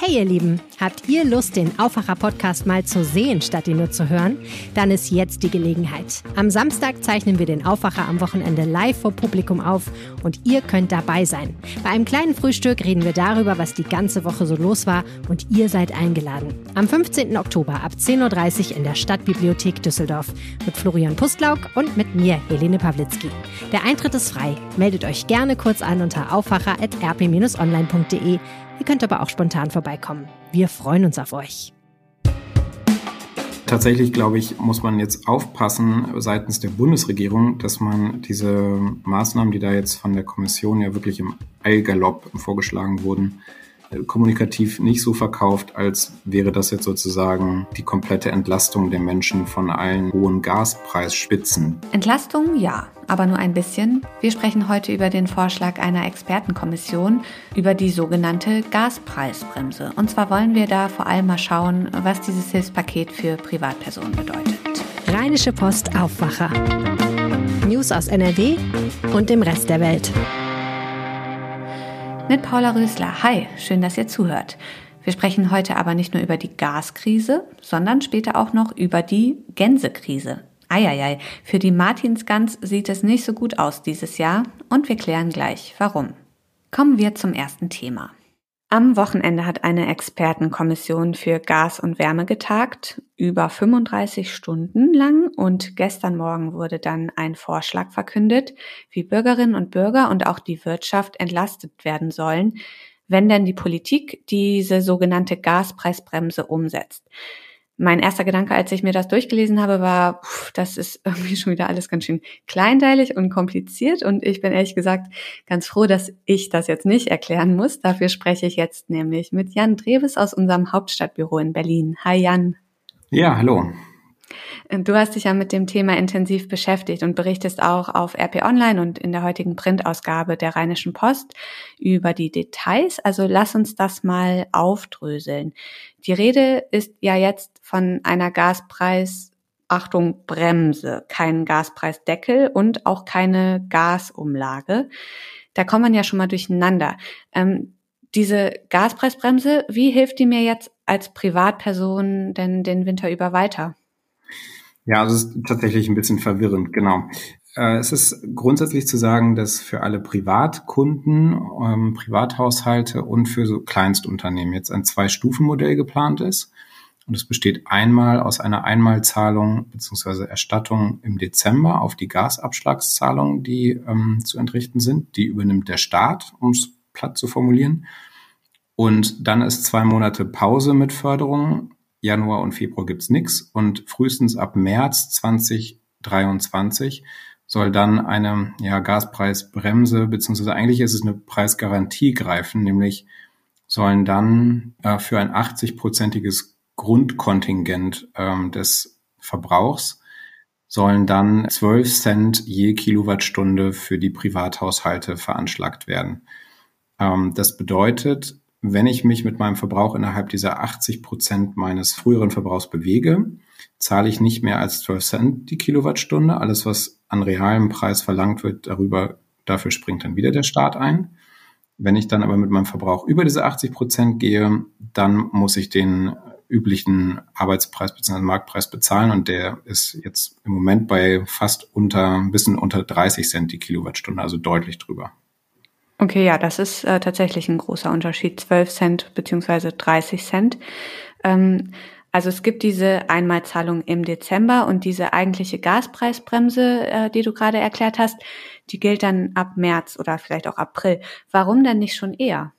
Hey ihr Lieben, habt ihr Lust, den Aufwacher-Podcast mal zu sehen, statt ihn nur zu hören? Dann ist jetzt die Gelegenheit. Am Samstag zeichnen wir den Aufwacher am Wochenende live vor Publikum auf und ihr könnt dabei sein. Bei einem kleinen Frühstück reden wir darüber, was die ganze Woche so los war und ihr seid eingeladen. Am 15. Oktober ab 10.30 Uhr in der Stadtbibliothek Düsseldorf mit Florian Pustlauk und mit mir, Helene Pawlitzki. Der Eintritt ist frei. Meldet euch gerne kurz an unter aufwacher.rp-online.de Ihr könnt aber auch spontan vorbeikommen. Wir freuen uns auf euch. Tatsächlich, glaube ich, muss man jetzt aufpassen seitens der Bundesregierung, dass man diese Maßnahmen, die da jetzt von der Kommission ja wirklich im Eilgalopp vorgeschlagen wurden, kommunikativ nicht so verkauft, als wäre das jetzt sozusagen die komplette Entlastung der Menschen von allen hohen Gaspreisspitzen. Entlastung ja, aber nur ein bisschen. Wir sprechen heute über den Vorschlag einer Expertenkommission über die sogenannte Gaspreisbremse. Und zwar wollen wir da vor allem mal schauen, was dieses Hilfspaket für Privatpersonen bedeutet. Rheinische Post Aufwacher. News aus NRW und dem Rest der Welt mit Paula Rösler. Hi, schön, dass ihr zuhört. Wir sprechen heute aber nicht nur über die Gaskrise, sondern später auch noch über die Gänsekrise. Eieiei, für die Martinsgans sieht es nicht so gut aus dieses Jahr und wir klären gleich, warum. Kommen wir zum ersten Thema. Am Wochenende hat eine Expertenkommission für Gas und Wärme getagt, über 35 Stunden lang. Und gestern Morgen wurde dann ein Vorschlag verkündet, wie Bürgerinnen und Bürger und auch die Wirtschaft entlastet werden sollen, wenn denn die Politik diese sogenannte Gaspreisbremse umsetzt mein erster Gedanke, als ich mir das durchgelesen habe, war, pff, das ist irgendwie schon wieder alles ganz schön kleinteilig und kompliziert. Und ich bin ehrlich gesagt ganz froh, dass ich das jetzt nicht erklären muss. Dafür spreche ich jetzt nämlich mit Jan Dreves aus unserem Hauptstadtbüro in Berlin. Hi Jan. Ja, hallo. Du hast dich ja mit dem Thema intensiv beschäftigt und berichtest auch auf RP Online und in der heutigen Printausgabe der Rheinischen Post über die Details. Also lass uns das mal aufdröseln. Die Rede ist ja jetzt von einer Gaspreis Achtung, Bremse, keinen Gaspreisdeckel und auch keine Gasumlage. Da kommt man ja schon mal durcheinander. Ähm, diese Gaspreisbremse, wie hilft die mir jetzt als Privatperson denn den Winter über weiter? Ja, also es ist tatsächlich ein bisschen verwirrend, genau. Äh, es ist grundsätzlich zu sagen, dass für alle Privatkunden, ähm, Privathaushalte und für so Kleinstunternehmen jetzt ein Zwei-Stufen-Modell geplant ist. Und es besteht einmal aus einer Einmalzahlung beziehungsweise Erstattung im Dezember auf die Gasabschlagszahlungen, die ähm, zu entrichten sind. Die übernimmt der Staat, um es platt zu formulieren. Und dann ist zwei Monate Pause mit Förderung Januar und Februar gibt's nix und frühestens ab März 2023 soll dann eine ja, Gaspreisbremse, beziehungsweise eigentlich ist es eine Preisgarantie greifen, nämlich sollen dann äh, für ein 80-prozentiges Grundkontingent ähm, des Verbrauchs sollen dann 12 Cent je Kilowattstunde für die Privathaushalte veranschlagt werden. Ähm, das bedeutet, wenn ich mich mit meinem Verbrauch innerhalb dieser 80 Prozent meines früheren Verbrauchs bewege, zahle ich nicht mehr als 12 Cent die Kilowattstunde. Alles, was an realem Preis verlangt wird, darüber, dafür springt dann wieder der Staat ein. Wenn ich dann aber mit meinem Verbrauch über diese 80 Prozent gehe, dann muss ich den üblichen Arbeitspreis bzw. Marktpreis bezahlen und der ist jetzt im Moment bei fast unter, ein bisschen unter 30 Cent die Kilowattstunde, also deutlich drüber. Okay, ja, das ist äh, tatsächlich ein großer Unterschied. 12 Cent beziehungsweise 30 Cent. Ähm, also es gibt diese Einmalzahlung im Dezember und diese eigentliche Gaspreisbremse, äh, die du gerade erklärt hast, die gilt dann ab März oder vielleicht auch April. Warum denn nicht schon eher?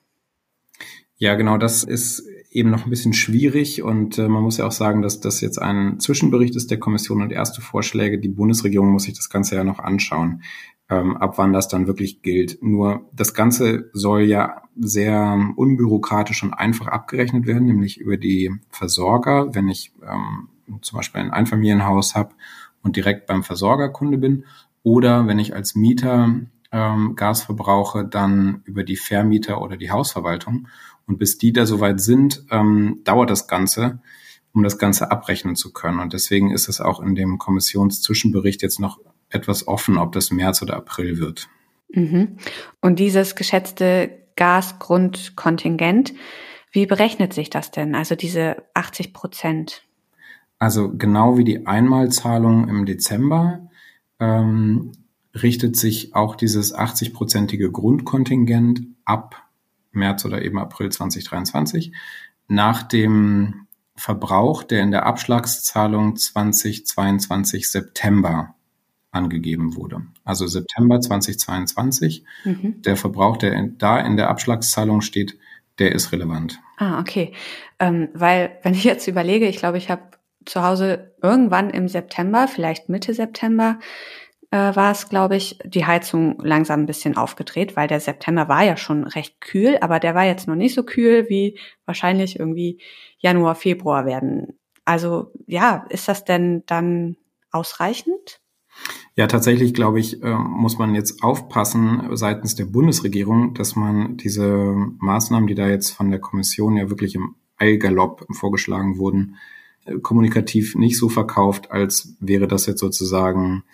Ja, genau, das ist eben noch ein bisschen schwierig und äh, man muss ja auch sagen, dass das jetzt ein Zwischenbericht ist der Kommission und erste Vorschläge. Die Bundesregierung muss sich das Ganze ja noch anschauen ähm, ab wann das dann wirklich gilt. Nur das Ganze soll ja sehr unbürokratisch und einfach abgerechnet werden, nämlich über die Versorger, wenn ich ähm, zum Beispiel ein Einfamilienhaus habe und direkt beim Versorger Kunde bin, oder wenn ich als Mieter ähm, Gas verbrauche, dann über die Vermieter oder die Hausverwaltung. Und bis die da soweit sind, ähm, dauert das Ganze, um das Ganze abrechnen zu können. Und deswegen ist es auch in dem Kommissionszwischenbericht jetzt noch etwas offen, ob das März oder April wird. Mhm. Und dieses geschätzte Gasgrundkontingent, Wie berechnet sich das denn, also diese 80 Prozent? Also genau wie die Einmalzahlung im Dezember ähm, richtet sich auch dieses 80-prozentige Grundkontingent ab März oder eben April 2023 nach dem Verbrauch, der in der Abschlagszahlung 2022 September angegeben wurde. Also September 2022. Mhm. Der Verbrauch, der da in der Abschlagszahlung steht, der ist relevant. Ah, okay. Ähm, weil, wenn ich jetzt überlege, ich glaube, ich habe zu Hause irgendwann im September, vielleicht Mitte September, äh, war es, glaube ich, die Heizung langsam ein bisschen aufgedreht, weil der September war ja schon recht kühl, aber der war jetzt noch nicht so kühl, wie wahrscheinlich irgendwie Januar, Februar werden. Also ja, ist das denn dann ausreichend? Ja, tatsächlich glaube ich, äh, muss man jetzt aufpassen seitens der Bundesregierung, dass man diese Maßnahmen, die da jetzt von der Kommission ja wirklich im Eilgalopp vorgeschlagen wurden, äh, kommunikativ nicht so verkauft, als wäre das jetzt sozusagen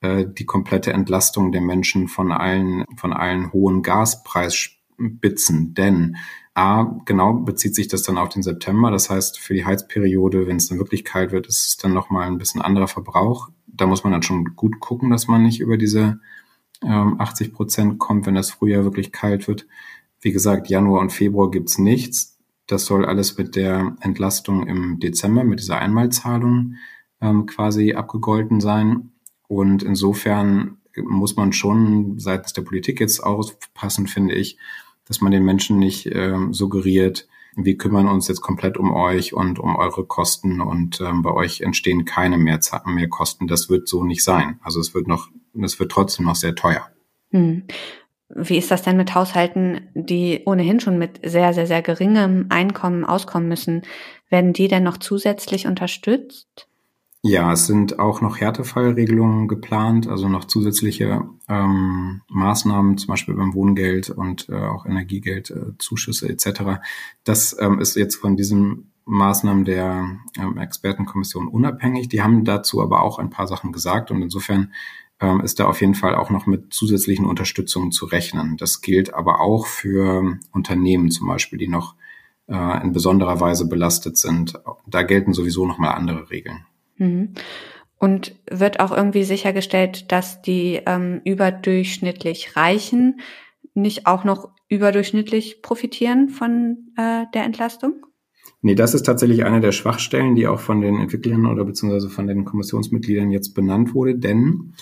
äh, die komplette Entlastung der Menschen von allen, von allen hohen Gaspreisspitzen. Denn A, genau bezieht sich das dann auf den September. Das heißt, für die Heizperiode, wenn es dann wirklich kalt wird, ist es dann nochmal ein bisschen anderer Verbrauch. Da muss man dann schon gut gucken, dass man nicht über diese ähm, 80 Prozent kommt, wenn das Frühjahr wirklich kalt wird. Wie gesagt, Januar und Februar gibt's nichts. Das soll alles mit der Entlastung im Dezember, mit dieser Einmalzahlung ähm, quasi abgegolten sein. Und insofern muss man schon seitens der Politik jetzt aufpassen, finde ich, dass man den Menschen nicht äh, suggeriert, wir kümmern uns jetzt komplett um euch und um eure Kosten und ähm, bei euch entstehen keine mehr, mehr Kosten. Das wird so nicht sein. Also es wird noch, es wird trotzdem noch sehr teuer. Hm. Wie ist das denn mit Haushalten, die ohnehin schon mit sehr, sehr, sehr geringem Einkommen auskommen müssen? Werden die denn noch zusätzlich unterstützt? Ja, es sind auch noch Härtefallregelungen geplant, also noch zusätzliche ähm, Maßnahmen, zum Beispiel beim Wohngeld und äh, auch Energiegeld, äh, Zuschüsse etc. Das ähm, ist jetzt von diesen Maßnahmen der ähm, Expertenkommission unabhängig. Die haben dazu aber auch ein paar Sachen gesagt und insofern ähm, ist da auf jeden Fall auch noch mit zusätzlichen Unterstützungen zu rechnen. Das gilt aber auch für Unternehmen zum Beispiel, die noch äh, in besonderer Weise belastet sind. Da gelten sowieso nochmal andere Regeln. Mhm. Und wird auch irgendwie sichergestellt, dass die ähm, überdurchschnittlich Reichen nicht auch noch überdurchschnittlich profitieren von äh, der Entlastung? Nee, das ist tatsächlich eine der Schwachstellen, die auch von den Entwicklern oder beziehungsweise von den Kommissionsmitgliedern jetzt benannt wurde, denn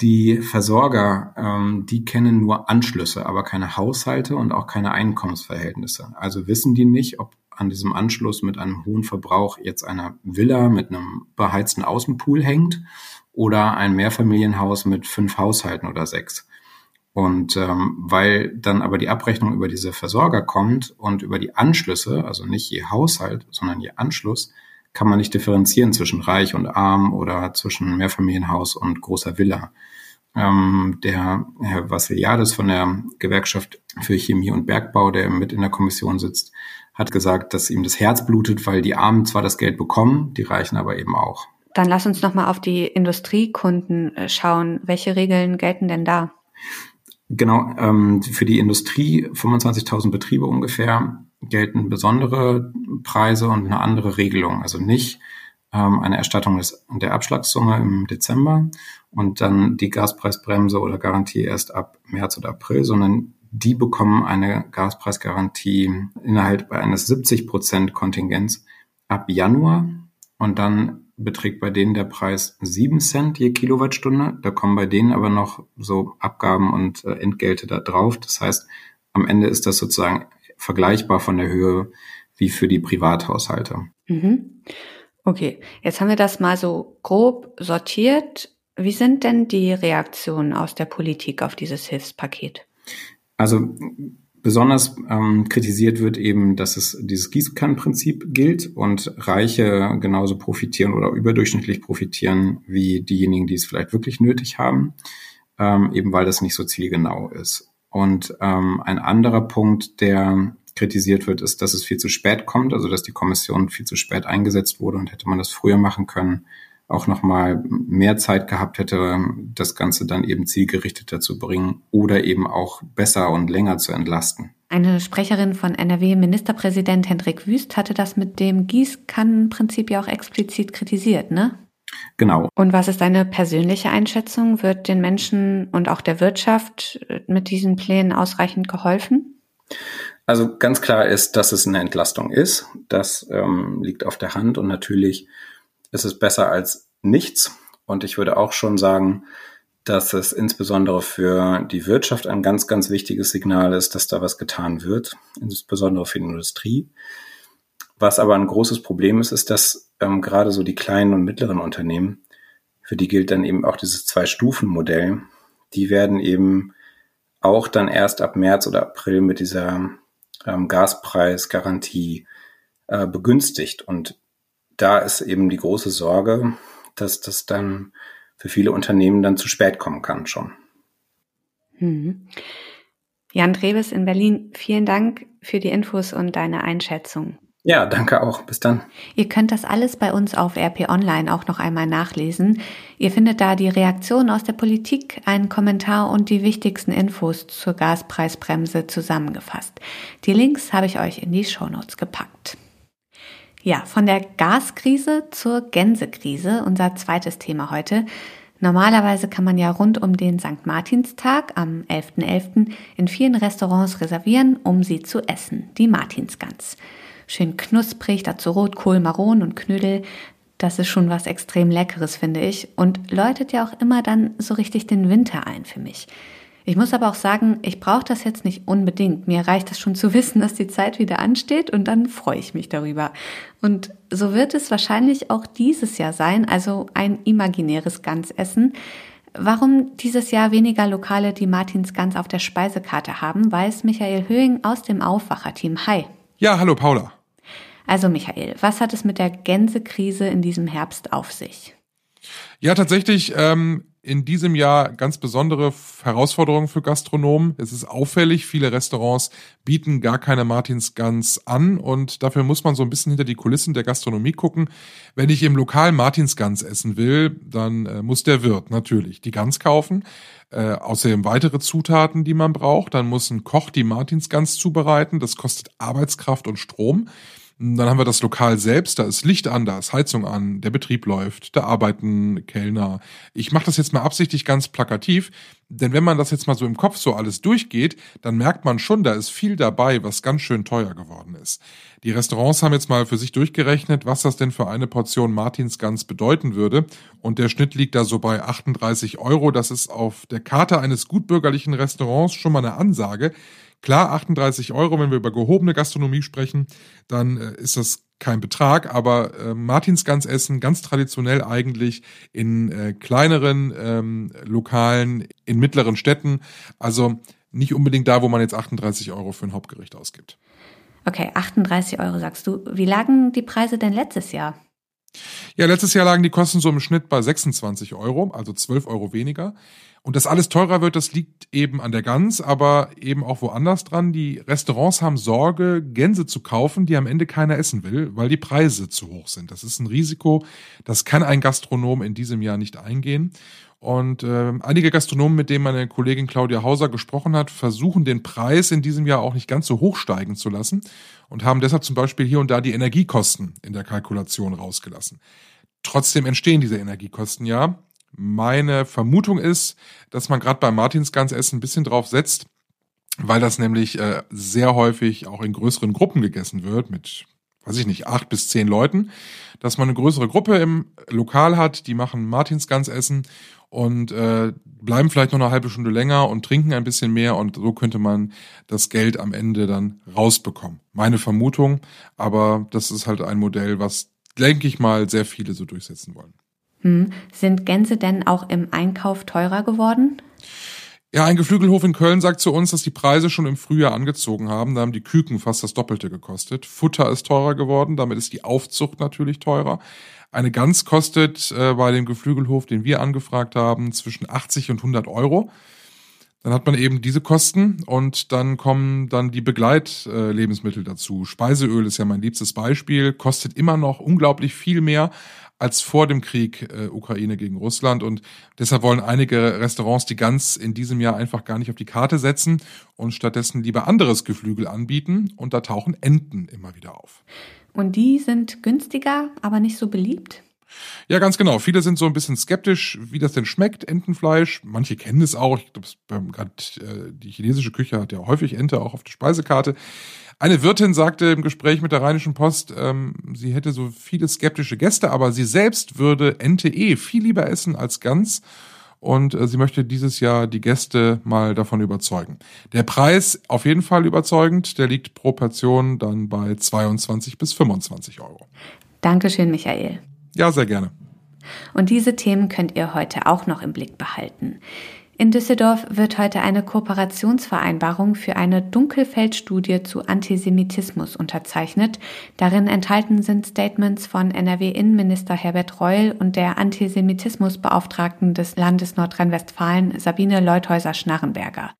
die Versorger, ähm, die kennen nur Anschlüsse, aber keine Haushalte und auch keine Einkommensverhältnisse. Also wissen die nicht, ob an diesem Anschluss mit einem hohen Verbrauch jetzt eine Villa mit einem beheizten Außenpool hängt oder ein Mehrfamilienhaus mit fünf Haushalten oder sechs. Und ähm, weil dann aber die Abrechnung über diese Versorger kommt und über die Anschlüsse, also nicht je Haushalt, sondern je Anschluss, kann man nicht differenzieren zwischen reich und arm oder zwischen Mehrfamilienhaus und großer Villa. Ähm, der Herr Vassiliadis von der Gewerkschaft für Chemie und Bergbau, der mit in der Kommission sitzt, hat gesagt, dass ihm das Herz blutet, weil die Armen zwar das Geld bekommen, die Reichen aber eben auch. Dann lass uns noch mal auf die Industriekunden äh, schauen. Welche Regeln gelten denn da? Genau, ähm, für die Industrie 25.000 Betriebe ungefähr gelten besondere Preise und eine andere Regelung. Also nicht ähm, eine Erstattung des, der Abschlagssumme im Dezember und dann die Gaspreisbremse oder Garantie erst ab März oder April, sondern die bekommen eine Gaspreisgarantie innerhalb eines 70 Prozent Kontingents ab Januar und dann beträgt bei denen der Preis 7 Cent je Kilowattstunde. Da kommen bei denen aber noch so Abgaben und äh, Entgelte da drauf. Das heißt, am Ende ist das sozusagen vergleichbar von der Höhe wie für die Privathaushalte. Mhm. Okay, jetzt haben wir das mal so grob sortiert. Wie sind denn die Reaktionen aus der Politik auf dieses Hilfspaket? Also besonders ähm, kritisiert wird eben, dass es dieses Gießkannenprinzip gilt und Reiche genauso profitieren oder überdurchschnittlich profitieren wie diejenigen, die es vielleicht wirklich nötig haben, ähm, eben weil das nicht so zielgenau ist. Und ähm, ein anderer Punkt, der kritisiert wird, ist, dass es viel zu spät kommt, also dass die Kommission viel zu spät eingesetzt wurde und hätte man das früher machen können, auch nochmal mehr Zeit gehabt hätte, das Ganze dann eben zielgerichteter zu bringen oder eben auch besser und länger zu entlasten. Eine Sprecherin von NRW-Ministerpräsident Hendrik Wüst hatte das mit dem Gießkannenprinzip ja auch explizit kritisiert, ne? Genau. Und was ist deine persönliche Einschätzung? Wird den Menschen und auch der Wirtschaft mit diesen Plänen ausreichend geholfen? Also ganz klar ist, dass es eine Entlastung ist. Das ähm, liegt auf der Hand und natürlich ist es besser als nichts. Und ich würde auch schon sagen, dass es insbesondere für die Wirtschaft ein ganz, ganz wichtiges Signal ist, dass da was getan wird, insbesondere für die Industrie. Was aber ein großes Problem ist, ist, dass ähm, gerade so die kleinen und mittleren Unternehmen, für die gilt dann eben auch dieses Zwei-Stufen-Modell, die werden eben auch dann erst ab März oder April mit dieser ähm, Gaspreisgarantie äh, begünstigt. Und da ist eben die große Sorge, dass das dann für viele Unternehmen dann zu spät kommen kann schon. Hm. Jan Treves in Berlin, vielen Dank für die Infos und deine Einschätzung. Ja, danke auch. Bis dann. Ihr könnt das alles bei uns auf RP Online auch noch einmal nachlesen. Ihr findet da die Reaktion aus der Politik, einen Kommentar und die wichtigsten Infos zur Gaspreisbremse zusammengefasst. Die Links habe ich euch in die Shownotes gepackt. Ja, von der Gaskrise zur Gänsekrise, unser zweites Thema heute. Normalerweise kann man ja rund um den St. Martinstag am 11.11. .11. in vielen Restaurants reservieren, um sie zu essen, die Martinsgans. Schön knusprig, dazu Rotkohl, Maron und Knödel. Das ist schon was extrem Leckeres, finde ich. Und läutet ja auch immer dann so richtig den Winter ein für mich. Ich muss aber auch sagen, ich brauche das jetzt nicht unbedingt. Mir reicht es schon zu wissen, dass die Zeit wieder ansteht und dann freue ich mich darüber. Und so wird es wahrscheinlich auch dieses Jahr sein, also ein imaginäres Gansessen. Warum dieses Jahr weniger Lokale die Martins Gans auf der Speisekarte haben, weiß Michael Höhing aus dem Aufwacherteam. Hi. Ja, hallo Paula. Also Michael, was hat es mit der Gänsekrise in diesem Herbst auf sich? Ja, tatsächlich ähm, in diesem Jahr ganz besondere Herausforderungen für Gastronomen. Es ist auffällig, viele Restaurants bieten gar keine Martinsgans an und dafür muss man so ein bisschen hinter die Kulissen der Gastronomie gucken. Wenn ich im Lokal Martinsgans essen will, dann äh, muss der Wirt natürlich die Gans kaufen. Äh, außerdem weitere Zutaten, die man braucht. Dann muss ein Koch die Martinsgans zubereiten. Das kostet Arbeitskraft und Strom. Dann haben wir das Lokal selbst, da ist Licht an, da ist Heizung an, der Betrieb läuft, da arbeiten Kellner. Ich mache das jetzt mal absichtlich ganz plakativ, denn wenn man das jetzt mal so im Kopf so alles durchgeht, dann merkt man schon, da ist viel dabei, was ganz schön teuer geworden ist. Die Restaurants haben jetzt mal für sich durchgerechnet, was das denn für eine Portion Martinsgans bedeuten würde. Und der Schnitt liegt da so bei 38 Euro. Das ist auf der Karte eines gutbürgerlichen Restaurants schon mal eine Ansage. Klar, 38 Euro, wenn wir über gehobene Gastronomie sprechen, dann äh, ist das kein Betrag, aber äh, Martinsgans essen ganz traditionell eigentlich in äh, kleineren ähm, Lokalen, in mittleren Städten, also nicht unbedingt da, wo man jetzt 38 Euro für ein Hauptgericht ausgibt. Okay, 38 Euro sagst du. Wie lagen die Preise denn letztes Jahr? Ja, letztes Jahr lagen die Kosten so im Schnitt bei 26 Euro, also 12 Euro weniger. Und dass alles teurer wird, das liegt eben an der Gans, aber eben auch woanders dran. Die Restaurants haben Sorge, Gänse zu kaufen, die am Ende keiner essen will, weil die Preise zu hoch sind. Das ist ein Risiko, das kann ein Gastronom in diesem Jahr nicht eingehen. Und äh, einige Gastronomen, mit denen meine Kollegin Claudia Hauser gesprochen hat, versuchen den Preis in diesem Jahr auch nicht ganz so hoch steigen zu lassen und haben deshalb zum Beispiel hier und da die Energiekosten in der Kalkulation rausgelassen. Trotzdem entstehen diese Energiekosten ja. Meine Vermutung ist, dass man gerade beim Martinsgansessen ein bisschen drauf setzt, weil das nämlich äh, sehr häufig auch in größeren Gruppen gegessen wird, mit, weiß ich nicht, acht bis zehn Leuten, dass man eine größere Gruppe im Lokal hat, die machen Martinsgansessen und äh, bleiben vielleicht noch eine halbe Stunde länger und trinken ein bisschen mehr und so könnte man das Geld am Ende dann rausbekommen. Meine Vermutung, aber das ist halt ein Modell, was, denke ich mal, sehr viele so durchsetzen wollen. Hm. Sind Gänse denn auch im Einkauf teurer geworden? Ja, ein Geflügelhof in Köln sagt zu uns, dass die Preise schon im Frühjahr angezogen haben. Da haben die Küken fast das Doppelte gekostet. Futter ist teurer geworden, damit ist die Aufzucht natürlich teurer. Eine Gans kostet äh, bei dem Geflügelhof, den wir angefragt haben, zwischen 80 und 100 Euro. Dann hat man eben diese Kosten und dann kommen dann die Begleitlebensmittel dazu. Speiseöl ist ja mein liebstes Beispiel, kostet immer noch unglaublich viel mehr als vor dem Krieg äh, Ukraine gegen Russland. Und deshalb wollen einige Restaurants die Gans in diesem Jahr einfach gar nicht auf die Karte setzen und stattdessen lieber anderes Geflügel anbieten. Und da tauchen Enten immer wieder auf. Und die sind günstiger, aber nicht so beliebt? Ja, ganz genau. Viele sind so ein bisschen skeptisch, wie das denn schmeckt, Entenfleisch. Manche kennen es auch. Ich glaube, gerade äh, die chinesische Küche hat ja häufig Ente auch auf der Speisekarte. Eine Wirtin sagte im Gespräch mit der Rheinischen Post, ähm, sie hätte so viele skeptische Gäste, aber sie selbst würde Ente eh viel lieber essen als Gans. Und äh, sie möchte dieses Jahr die Gäste mal davon überzeugen. Der Preis auf jeden Fall überzeugend. Der liegt pro Portion dann bei 22 bis 25 Euro. Dankeschön, Michael. Ja, sehr gerne. Und diese Themen könnt ihr heute auch noch im Blick behalten. In Düsseldorf wird heute eine Kooperationsvereinbarung für eine Dunkelfeldstudie zu Antisemitismus unterzeichnet. Darin enthalten sind Statements von NRW-Innenminister Herbert Reul und der Antisemitismusbeauftragten des Landes Nordrhein-Westfalen Sabine Leuthäuser-Schnarrenberger.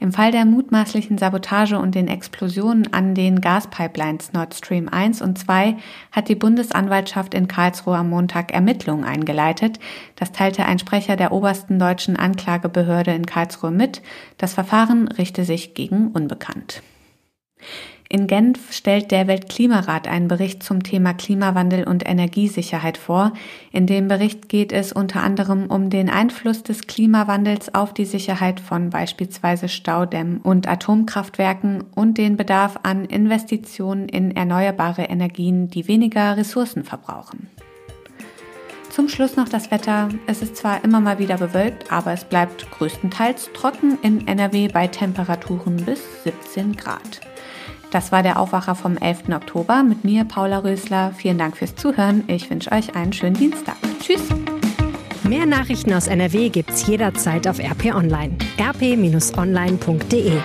Im Fall der mutmaßlichen Sabotage und den Explosionen an den Gaspipelines Nord Stream 1 und 2 hat die Bundesanwaltschaft in Karlsruhe am Montag Ermittlungen eingeleitet. Das teilte ein Sprecher der obersten deutschen Anklagebehörde in Karlsruhe mit. Das Verfahren richte sich gegen Unbekannt. In Genf stellt der Weltklimarat einen Bericht zum Thema Klimawandel und Energiesicherheit vor. In dem Bericht geht es unter anderem um den Einfluss des Klimawandels auf die Sicherheit von beispielsweise Staudämmen und Atomkraftwerken und den Bedarf an Investitionen in erneuerbare Energien, die weniger Ressourcen verbrauchen. Zum Schluss noch das Wetter. Es ist zwar immer mal wieder bewölkt, aber es bleibt größtenteils trocken in NRW bei Temperaturen bis 17 Grad. Das war der Aufwacher vom 11. Oktober mit mir, Paula Rösler. Vielen Dank fürs Zuhören. Ich wünsche euch einen schönen Dienstag. Tschüss. Mehr Nachrichten aus NRW gibt's jederzeit auf RP Online. rp-online.de